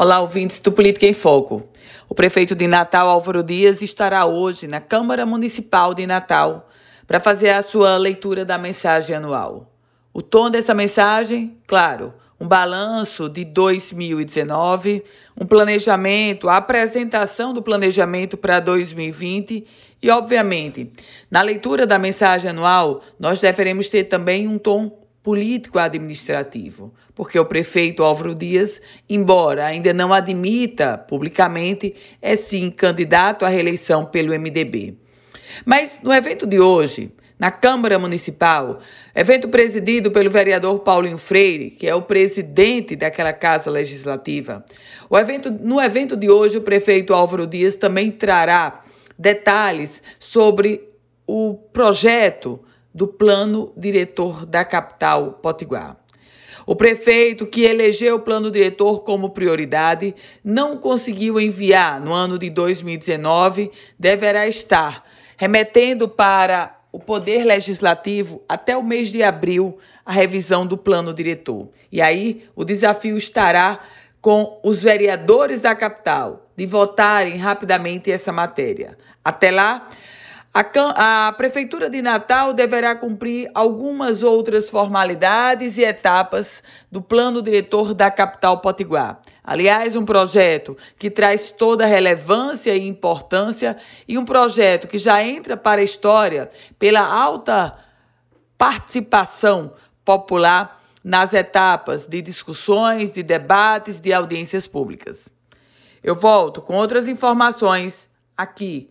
Olá, ouvintes do Política em Foco. O prefeito de Natal, Álvaro Dias, estará hoje na Câmara Municipal de Natal para fazer a sua leitura da mensagem anual. O tom dessa mensagem, claro, um balanço de 2019, um planejamento, a apresentação do planejamento para 2020 e, obviamente, na leitura da mensagem anual, nós deveremos ter também um tom político-administrativo, porque o prefeito Álvaro Dias, embora ainda não admita publicamente, é sim candidato à reeleição pelo MDB. Mas no evento de hoje, na Câmara Municipal, evento presidido pelo vereador Paulinho Freire, que é o presidente daquela casa legislativa. O evento, no evento de hoje, o prefeito Álvaro Dias também trará detalhes sobre o projeto do plano diretor da capital Potiguar. O prefeito, que elegeu o plano diretor como prioridade, não conseguiu enviar no ano de 2019, deverá estar remetendo para o Poder Legislativo até o mês de abril a revisão do plano diretor. E aí o desafio estará com os vereadores da capital de votarem rapidamente essa matéria. Até lá, a, a, Prefeitura de Natal deverá cumprir algumas outras formalidades e etapas do plano diretor da capital potiguar. Aliás, um projeto que traz toda a relevância e importância e um projeto que já entra para a história pela alta participação popular nas etapas de discussões, de debates, de audiências públicas. Eu volto com outras informações aqui